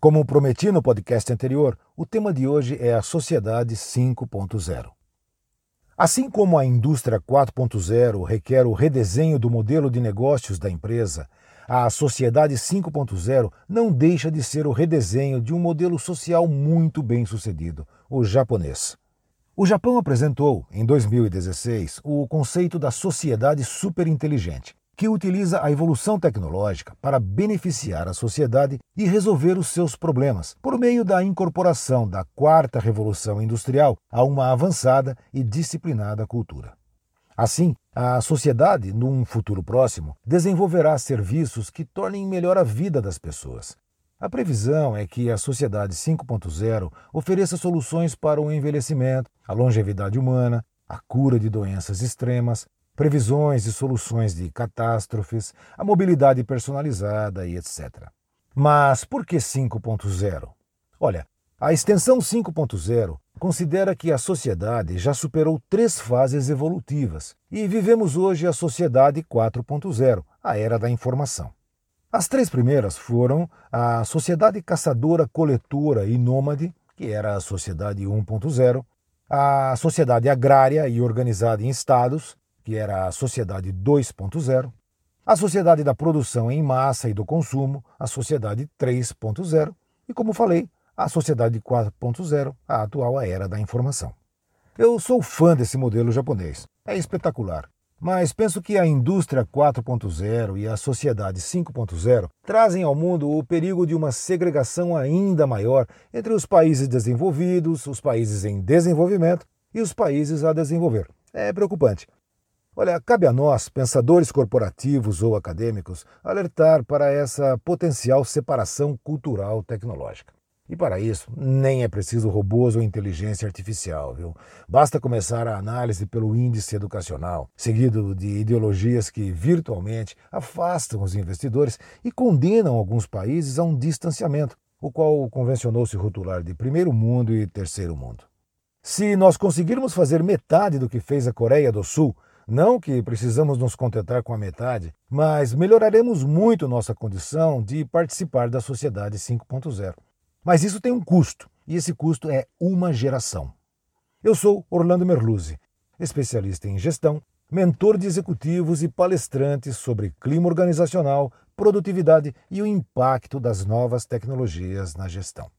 Como prometi no podcast anterior, o tema de hoje é a Sociedade 5.0. Assim como a indústria 4.0 requer o redesenho do modelo de negócios da empresa, a Sociedade 5.0 não deixa de ser o redesenho de um modelo social muito bem sucedido, o japonês. O Japão apresentou, em 2016, o conceito da sociedade superinteligente, que utiliza a evolução tecnológica para beneficiar a sociedade e resolver os seus problemas, por meio da incorporação da quarta revolução industrial a uma avançada e disciplinada cultura. Assim, a sociedade, num futuro próximo, desenvolverá serviços que tornem melhor a vida das pessoas. A previsão é que a Sociedade 5.0 ofereça soluções para o envelhecimento, a longevidade humana, a cura de doenças extremas, previsões e soluções de catástrofes, a mobilidade personalizada e etc. Mas por que 5.0? Olha, a extensão 5.0 considera que a sociedade já superou três fases evolutivas e vivemos hoje a sociedade 4.0, a era da informação. As três primeiras foram a sociedade caçadora-coletora e nômade, que era a sociedade 1.0, a sociedade agrária e organizada em estados, que era a Sociedade 2.0, a Sociedade da Produção em Massa e do Consumo, a Sociedade 3.0, e, como falei, a Sociedade 4.0, a atual Era da Informação. Eu sou fã desse modelo japonês, é espetacular, mas penso que a indústria 4.0 e a sociedade 5.0 trazem ao mundo o perigo de uma segregação ainda maior entre os países desenvolvidos, os países em desenvolvimento e os países a desenvolver. É preocupante. Olha, cabe a nós, pensadores corporativos ou acadêmicos, alertar para essa potencial separação cultural tecnológica. E para isso, nem é preciso robôs ou inteligência artificial, viu? Basta começar a análise pelo índice educacional, seguido de ideologias que virtualmente afastam os investidores e condenam alguns países a um distanciamento, o qual convencionou se rotular de primeiro mundo e terceiro mundo. Se nós conseguirmos fazer metade do que fez a Coreia do Sul, não que precisamos nos contentar com a metade, mas melhoraremos muito nossa condição de participar da sociedade 5.0. Mas isso tem um custo, e esse custo é uma geração. Eu sou Orlando Merluzzi, especialista em gestão, mentor de executivos e palestrante sobre clima organizacional, produtividade e o impacto das novas tecnologias na gestão.